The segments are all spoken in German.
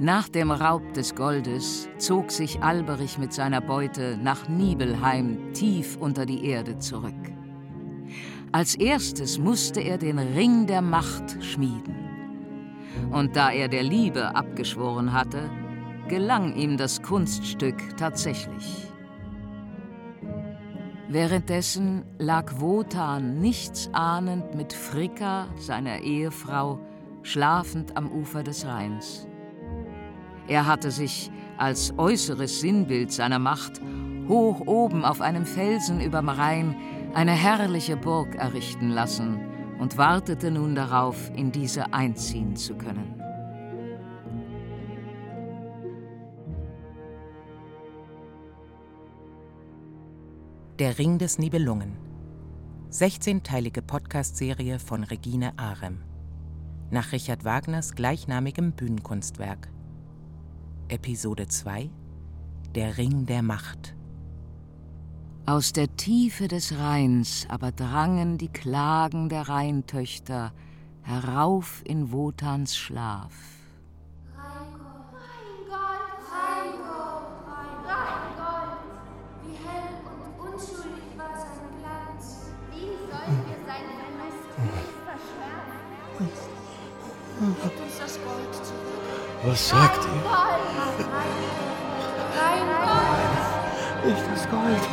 Nach dem Raub des Goldes zog sich Alberich mit seiner Beute nach Nibelheim tief unter die Erde zurück. Als erstes musste er den Ring der Macht schmieden. Und da er der Liebe abgeschworen hatte, gelang ihm das Kunststück tatsächlich. Währenddessen lag Wotan nichts ahnend mit Fricka, seiner Ehefrau, schlafend am Ufer des Rheins. Er hatte sich als äußeres Sinnbild seiner Macht hoch oben auf einem Felsen überm Rhein eine herrliche Burg errichten lassen und wartete nun darauf, in diese einziehen zu können. Der Ring des Nibelungen. 16-teilige Podcast-Serie von Regine Arem. Nach Richard Wagners gleichnamigem Bühnenkunstwerk. Episode 2 Der Ring der Macht. Aus der Tiefe des Rheins aber drangen die Klagen der Rheintöchter herauf in Wotans Schlaf. Was sagt ihr? Nicht das Gold.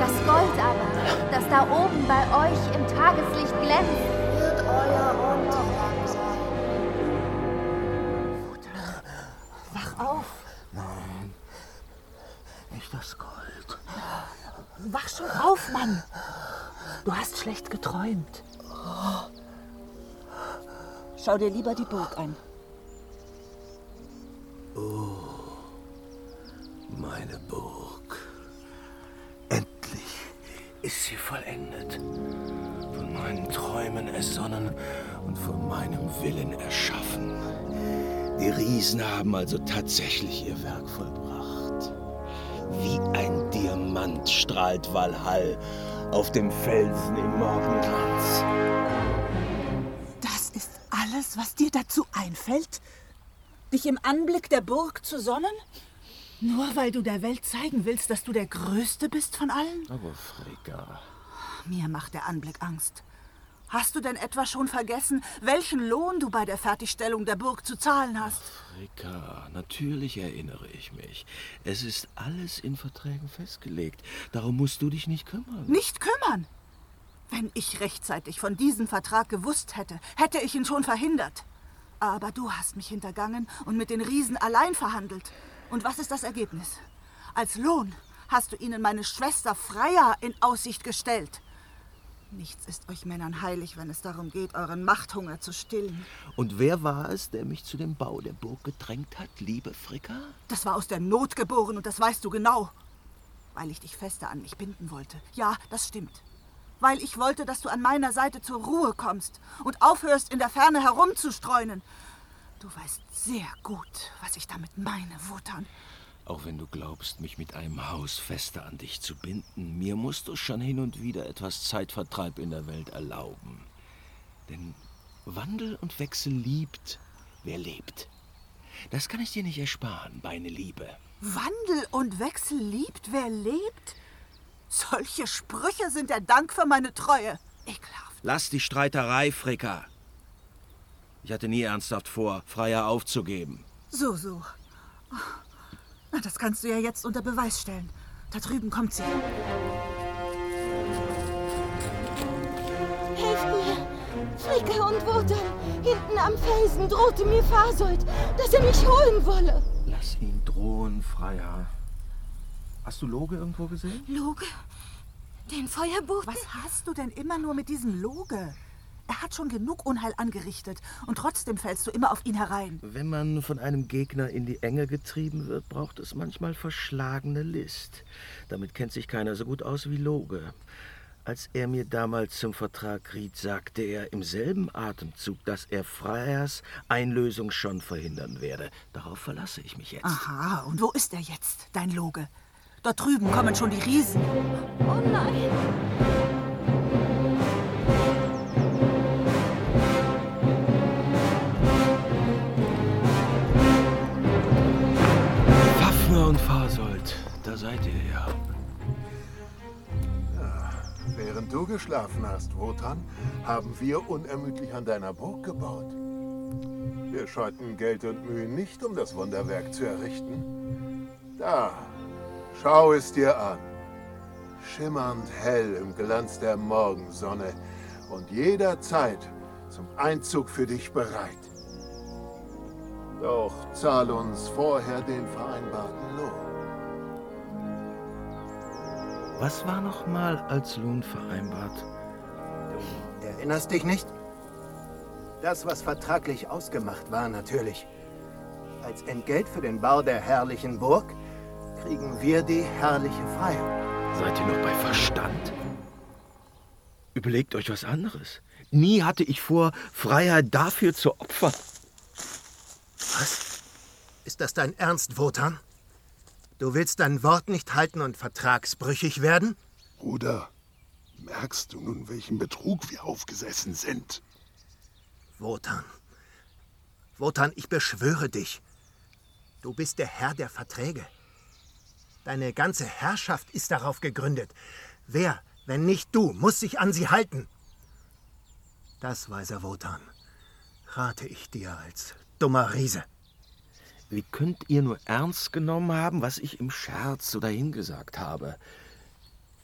Das Gold aber, das da oben bei euch im Tageslicht glänzt, wird euer Untergang sein. Wach auf! Nein, nicht das Gold. Wach schon auf, Mann! Schlecht geträumt. Schau dir lieber die Burg an. Meine Burg. Endlich ist sie vollendet. Von meinen Träumen ersonnen und von meinem Willen erschaffen. Die Riesen haben also tatsächlich ihr Werk vollbracht. Wie ein Diamant strahlt Valhall auf dem Felsen im Morgenglanz. Das ist alles, was dir dazu einfällt? Dich im Anblick der Burg zu sonnen? Nur weil du der Welt zeigen willst, dass du der Größte bist von allen? Aber Frigga, Mir macht der Anblick Angst. Hast du denn etwa schon vergessen, welchen Lohn du bei der Fertigstellung der Burg zu zahlen hast? Fricka, natürlich erinnere ich mich. Es ist alles in Verträgen festgelegt. Darum musst du dich nicht kümmern. Nicht kümmern! Wenn ich rechtzeitig von diesem Vertrag gewusst hätte, hätte ich ihn schon verhindert. Aber du hast mich hintergangen und mit den Riesen allein verhandelt. Und was ist das Ergebnis? Als Lohn hast du ihnen meine Schwester Freya in Aussicht gestellt. Nichts ist euch Männern heilig, wenn es darum geht, euren Machthunger zu stillen. Und wer war es, der mich zu dem Bau der Burg gedrängt hat, liebe Fricka? Das war aus der Not geboren und das weißt du genau. Weil ich dich fester an mich binden wollte. Ja, das stimmt. Weil ich wollte, dass du an meiner Seite zur Ruhe kommst und aufhörst, in der Ferne herumzustreunen. Du weißt sehr gut, was ich damit meine, Wotan. Auch wenn du glaubst, mich mit einem Haus fester an dich zu binden, mir musst du schon hin und wieder etwas Zeitvertreib in der Welt erlauben. Denn Wandel und Wechsel liebt, wer lebt. Das kann ich dir nicht ersparen, meine Liebe. Wandel und Wechsel liebt, wer lebt? Solche Sprüche sind der Dank für meine Treue. Ekelhaft. Lass die Streiterei, Fricka. Ich hatte nie ernsthaft vor, Freier aufzugeben. So, so. Na, das kannst du ja jetzt unter Beweis stellen. Da drüben kommt sie. Helft mir! Fricka und Wotan, hinten am Felsen drohte mir Fasold, dass er mich holen wolle. Lass ihn drohen, Freier. Hast du Loge irgendwo gesehen? Loge? Den Feuerboten? Was hast du denn immer nur mit diesem Loge? Er hat schon genug Unheil angerichtet und trotzdem fällst du immer auf ihn herein. Wenn man von einem Gegner in die Enge getrieben wird, braucht es manchmal verschlagene List. Damit kennt sich keiner so gut aus wie Loge. Als er mir damals zum Vertrag riet, sagte er im selben Atemzug, dass er Freiers Einlösung schon verhindern werde. Darauf verlasse ich mich jetzt. Aha, und wo ist er jetzt, dein Loge? Dort drüben kommen schon die Riesen. Oh nein! Geschlafen hast, Wotan, haben wir unermüdlich an deiner Burg gebaut. Wir scheuten Geld und Mühe nicht, um das Wunderwerk zu errichten. Da, schau es dir an. Schimmernd hell im Glanz der Morgensonne und jederzeit zum Einzug für dich bereit. Doch zahl uns vorher den vereinbarten Lohn. Was war noch mal als Lohn vereinbart? Du erinnerst dich nicht? Das, was vertraglich ausgemacht war, natürlich. Als Entgelt für den Bau der herrlichen Burg kriegen wir die herrliche Freiheit. Seid ihr noch bei Verstand? Überlegt euch was anderes. Nie hatte ich vor, Freiheit dafür zu opfern. Was? Ist das dein Ernst, Wotan? Du willst dein Wort nicht halten und vertragsbrüchig werden? Bruder, merkst du nun, welchen Betrug wir aufgesessen sind? Wotan. Wotan, ich beschwöre dich. Du bist der Herr der Verträge. Deine ganze Herrschaft ist darauf gegründet. Wer, wenn nicht du, muss sich an sie halten? Das, weiser Wotan, rate ich dir als dummer Riese. Wie könnt ihr nur ernst genommen haben, was ich im Scherz so dahingesagt habe?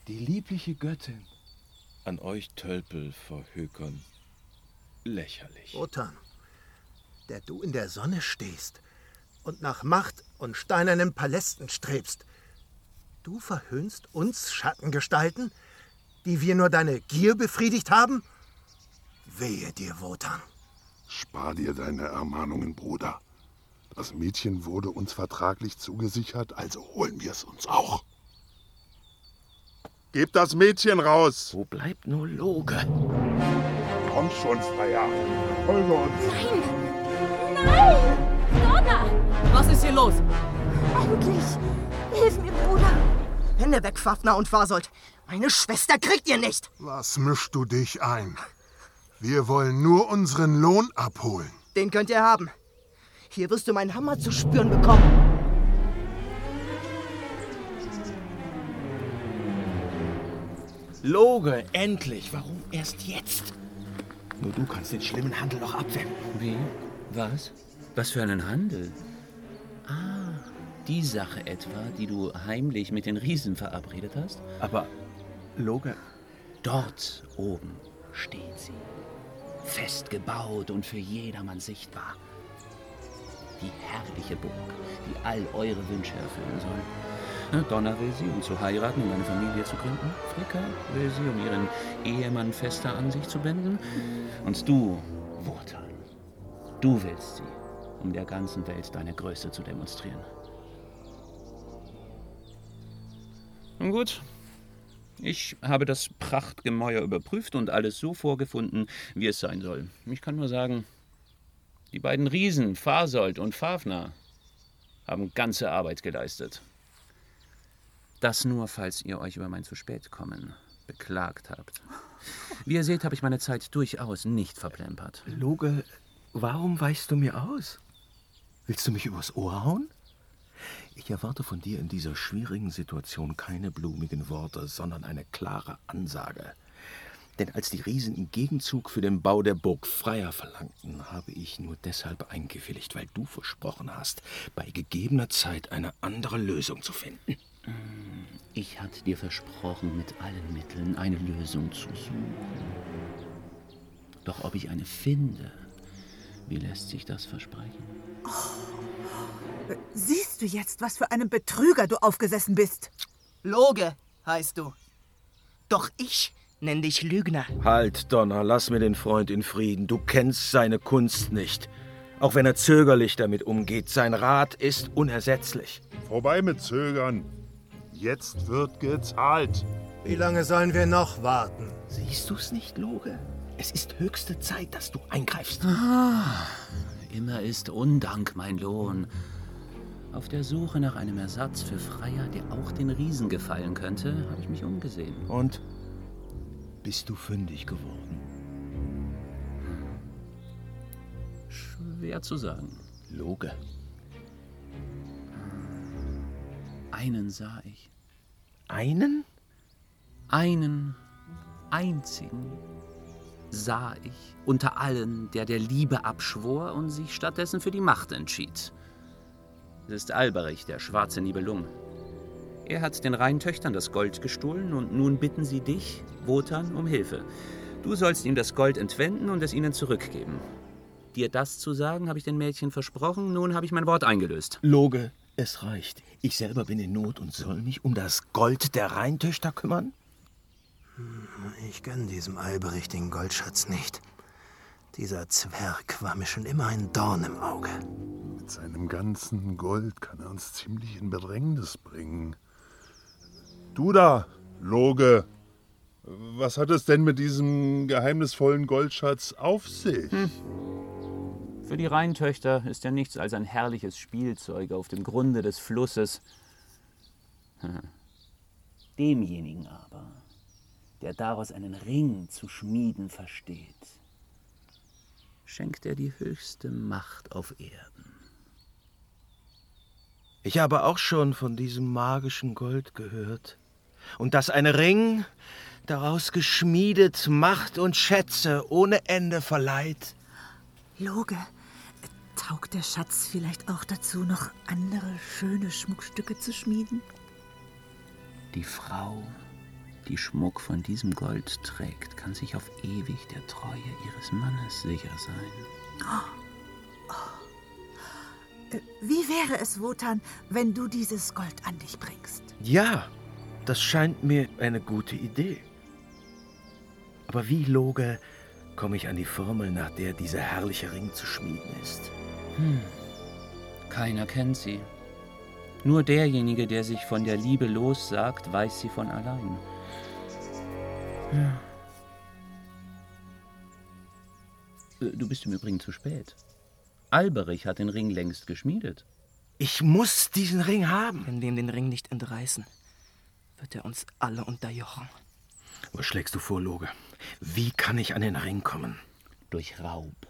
Die liebliche Göttin an euch Tölpel verhökern. Lächerlich. Wotan, der du in der Sonne stehst und nach Macht und steinernen Palästen strebst, du verhöhnst uns Schattengestalten, die wir nur deine Gier befriedigt haben? Wehe dir, Wotan. Spar dir deine Ermahnungen, Bruder. Das Mädchen wurde uns vertraglich zugesichert, also holen wir es uns auch. Gebt das Mädchen raus! Wo bleibt nur Loge? Komm schon, Freier. Folge uns. Nein! Nein! Donna! Was ist hier los? Endlich! Hilf mir, Bruder! Hände weg, Fafner und Fasold. Meine Schwester kriegt ihr nicht. Was mischst du dich ein? Wir wollen nur unseren Lohn abholen. Den könnt ihr haben. Hier wirst du meinen Hammer zu spüren bekommen. Loge, endlich! Warum erst jetzt? Nur du kannst den schlimmen Handel noch abwenden. Wie? Was? Was für einen Handel? Ah, die Sache etwa, die du heimlich mit den Riesen verabredet hast? Aber, Loge, Dort oben steht sie. Fest gebaut und für jedermann sichtbar. Die herrliche Burg, die all eure Wünsche erfüllen soll. Donna will sie, um zu heiraten und eine Familie zu gründen. Fricka will sie, um ihren Ehemann fester an sich zu binden. Und du, Wotan, du willst sie, um der ganzen Welt deine Größe zu demonstrieren. Nun gut, ich habe das Prachtgemäuer überprüft und alles so vorgefunden, wie es sein soll. Ich kann nur sagen, die beiden Riesen, Fasold und Fafner, haben ganze Arbeit geleistet. Das nur, falls ihr euch über mein zu spät kommen beklagt habt. Wie ihr seht, habe ich meine Zeit durchaus nicht verplempert. Loge, warum weichst du mir aus? Willst du mich übers Ohr hauen? Ich erwarte von dir in dieser schwierigen Situation keine blumigen Worte, sondern eine klare Ansage. Denn als die Riesen im Gegenzug für den Bau der Burg Freier verlangten, habe ich nur deshalb eingewilligt, weil du versprochen hast, bei gegebener Zeit eine andere Lösung zu finden. Ich hatte dir versprochen, mit allen Mitteln eine Lösung zu suchen. Doch ob ich eine finde, wie lässt sich das versprechen? Siehst du jetzt, was für einem Betrüger du aufgesessen bist? Loge heißt du. Doch ich nenn dich Lügner. Halt, Donner, lass mir den Freund in Frieden. Du kennst seine Kunst nicht. Auch wenn er zögerlich damit umgeht, sein Rat ist unersetzlich. Vorbei mit Zögern. Jetzt wird gezahlt. Wie lange sollen wir noch warten? Siehst du's nicht, Loge? Es ist höchste Zeit, dass du eingreifst. Immer ist Undank mein Lohn. Auf der Suche nach einem Ersatz für Freier, der auch den Riesen gefallen könnte, habe ich mich umgesehen. Und bist du fündig geworden? Schwer zu sagen. Loge. Einen sah ich. Einen? Einen, einzigen sah ich unter allen, der der Liebe abschwor und sich stattdessen für die Macht entschied. Es ist Alberich, der schwarze Nibelung. Er hat den Rheintöchtern das Gold gestohlen und nun bitten sie dich, Wotan, um Hilfe. Du sollst ihm das Gold entwenden und es ihnen zurückgeben. Dir das zu sagen, habe ich den Mädchen versprochen, nun habe ich mein Wort eingelöst. Loge, es reicht. Ich selber bin in Not und soll mich um das Gold der Rheintöchter kümmern? Ich gönn diesem Alberich den Goldschatz nicht. Dieser Zwerg war mir schon immer ein Dorn im Auge. Mit seinem ganzen Gold kann er uns ziemlich in Bedrängnis bringen. Du da, Loge, was hat es denn mit diesem geheimnisvollen Goldschatz auf sich? Hm. Für die Rheintöchter ist er nichts als ein herrliches Spielzeug auf dem Grunde des Flusses. Hm. Demjenigen aber, der daraus einen Ring zu schmieden versteht, schenkt er die höchste Macht auf Erden. Ich habe auch schon von diesem magischen Gold gehört. Und dass ein Ring, daraus geschmiedet, Macht und Schätze ohne Ende verleiht. Loge, taugt der Schatz vielleicht auch dazu, noch andere schöne Schmuckstücke zu schmieden? Die Frau, die Schmuck von diesem Gold trägt, kann sich auf ewig der Treue ihres Mannes sicher sein. Oh. Oh. Wie wäre es, Wotan, wenn du dieses Gold an dich bringst? Ja, das scheint mir eine gute Idee. Aber wie, Loge, komme ich an die Formel, nach der dieser herrliche Ring zu schmieden ist? Hm. Keiner kennt sie. Nur derjenige, der sich von der Liebe lossagt, weiß sie von allein. Ja. Äh, du bist im Übrigen zu spät. Alberich hat den Ring längst geschmiedet. Ich muss diesen Ring haben. Wenn wir ihm den Ring nicht entreißen, wird er uns alle unterjochen. Was schlägst du vor, Loge? Wie kann ich an den Ring kommen? Durch Raub.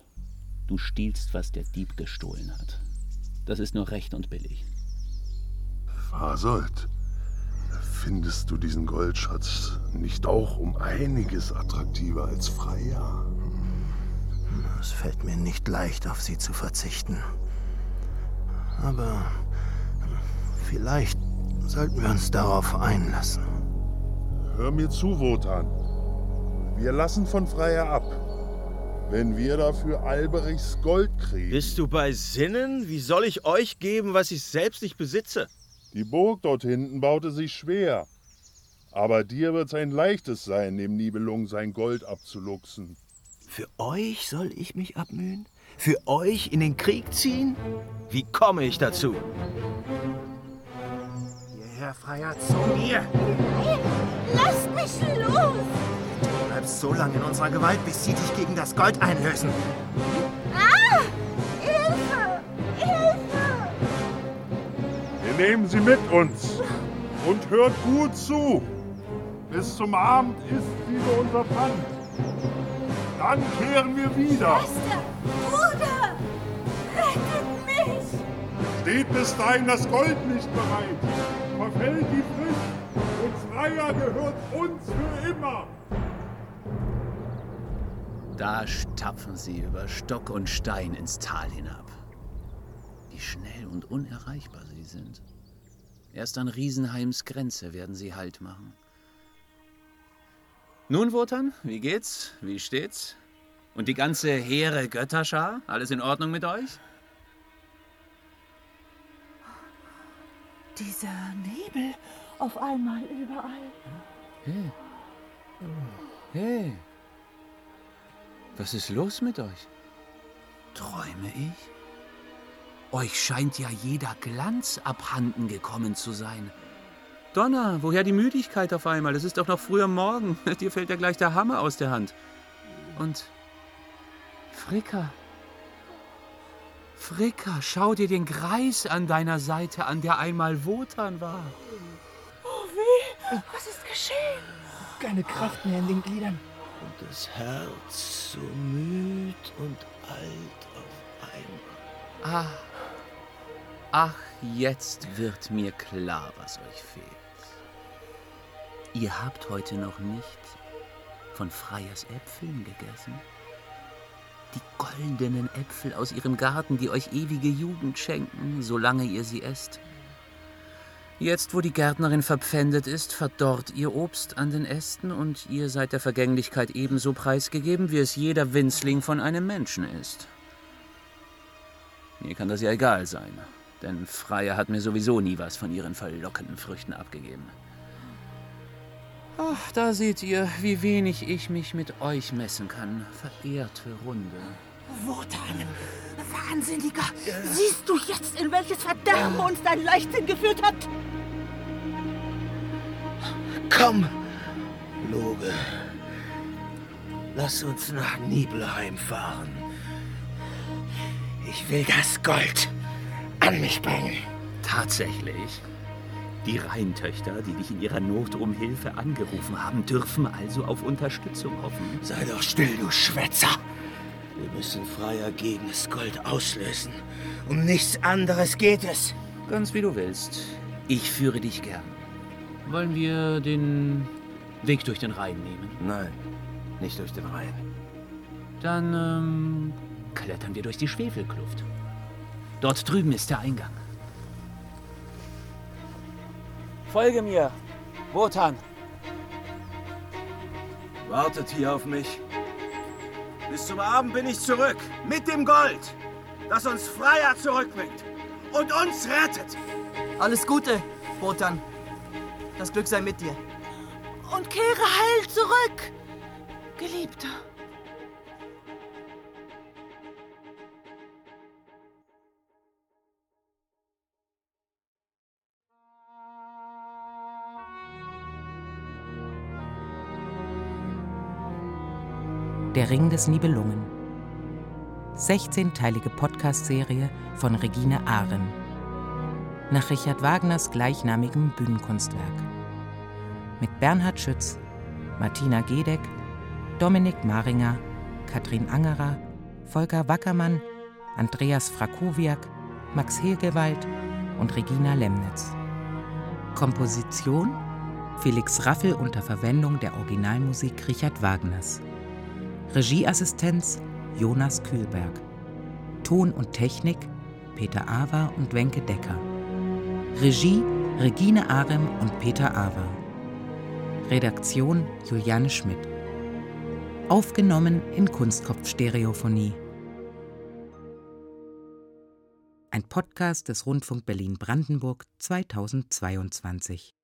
Du stiehlst, was der Dieb gestohlen hat. Das ist nur recht und billig. Fasold, findest du diesen Goldschatz nicht auch um einiges attraktiver als Freya? Es fällt mir nicht leicht, auf sie zu verzichten. Aber vielleicht sollten wir uns darauf einlassen. Hör mir zu, Wotan. Wir lassen von Freya ab. Wenn wir dafür Alberichs Gold kriegen. Bist du bei Sinnen? Wie soll ich euch geben, was ich selbst nicht besitze? Die Burg dort hinten baute sich schwer. Aber dir wird es ein leichtes sein, dem Nibelung sein Gold abzuluxen. Für euch soll ich mich abmühen? Für euch in den Krieg ziehen? Wie komme ich dazu? Hierher, Freier, zu mir! Lasst mich los! Du bleibst so lange in unserer Gewalt, bis sie dich gegen das Gold einlösen. Ah! Hilfe! Hilfe! Wir nehmen sie mit uns. Und hört gut zu. Bis zum Abend ist wieder unser Pfand. Dann kehren wir wieder. Schwester! Bruder! Rettet mich! Steht bis dahin das Gold nicht bereit, verfällt die Frist und Freier gehört uns für immer. Da stapfen sie über Stock und Stein ins Tal hinab. Wie schnell und unerreichbar sie sind. Erst an Riesenheims Grenze werden sie Halt machen. Nun, Wotan, wie geht's? Wie steht's? Und die ganze hehre Götterschar? Alles in Ordnung mit euch? Dieser Nebel auf einmal überall. Hey. Hey. Was ist los mit euch? Träume ich? Euch scheint ja jeder Glanz abhanden gekommen zu sein. Donner, woher die Müdigkeit auf einmal? Es ist doch noch früh am Morgen. Dir fällt ja gleich der Hammer aus der Hand. Und Fricka. Fricka, schau dir den Greis an deiner Seite an, der einmal Wotan war. Oh weh, was ist geschehen? Keine Kraft mehr in den Gliedern. Und das Herz so müd und alt auf einmal. Ah. Ach, jetzt wird mir klar, was euch fehlt. Ihr habt heute noch nicht von Freiers Äpfeln gegessen? Die goldenen Äpfel aus ihrem Garten, die euch ewige Jugend schenken, solange ihr sie esst. Jetzt, wo die Gärtnerin verpfändet ist, verdorrt ihr Obst an den Ästen und ihr seid der Vergänglichkeit ebenso preisgegeben, wie es jeder Winzling von einem Menschen ist. Mir kann das ja egal sein, denn Freya hat mir sowieso nie was von ihren verlockenden Früchten abgegeben. Ach, da seht ihr, wie wenig ich mich mit euch messen kann, verehrte Runde. Wotan, Wahnsinniger! Siehst du jetzt, in welches Verderben uns dein Leichtsinn geführt hat? Komm, Loge. Lass uns nach Nibelheim fahren. Ich will das Gold an mich bringen. Tatsächlich? Die Rheintöchter, die dich in ihrer Not um Hilfe angerufen haben, dürfen also auf Unterstützung hoffen. Sei doch still, du Schwätzer. Wir müssen Freier gegen das Gold auslösen. Um nichts anderes geht es. Ganz wie du willst. Ich führe dich gern. Wollen wir den Weg durch den Rhein nehmen? Nein, nicht durch den Rhein. Dann ähm, klettern wir durch die Schwefelkluft. Dort drüben ist der Eingang. Folge mir, Wotan. Wartet hier auf mich. Bis zum Abend bin ich zurück. Mit dem Gold, das uns Freier zurückbringt und uns rettet. Alles Gute, Wotan. Das Glück sei mit dir. Und kehre heil zurück, Geliebter. Der Ring des Nibelungen. 16-teilige Podcast-Serie von Regine Ahren. Nach Richard Wagners gleichnamigem Bühnenkunstwerk. Mit Bernhard Schütz, Martina Gedeck, Dominik Maringer, Katrin Angerer, Volker Wackermann, Andreas Frakowiak, Max Hilgewald und Regina Lemnitz. Komposition Felix Raffel unter Verwendung der Originalmusik Richard Wagners. Regieassistenz Jonas Kühlberg. Ton und Technik Peter Awer und Wenke Decker. Regie Regine Arem und Peter Awer. Redaktion Juliane Schmidt. Aufgenommen in Kunstkopfstereophonie. Ein Podcast des Rundfunk Berlin-Brandenburg 2022.